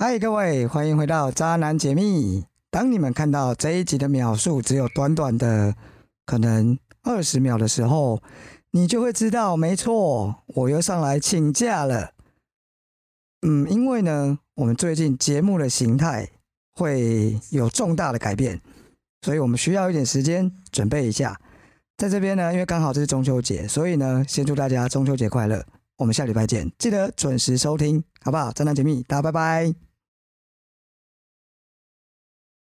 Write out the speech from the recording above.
嗨，各位，欢迎回到《渣男解密》。当你们看到这一集的秒数只有短短的可能二十秒的时候，你就会知道，没错，我又上来请假了。嗯，因为呢，我们最近节目的形态会有重大的改变，所以我们需要一点时间准备一下。在这边呢，因为刚好这是中秋节，所以呢，先祝大家中秋节快乐。我们下礼拜见，记得准时收听，好不好？渣男解密，大家拜拜。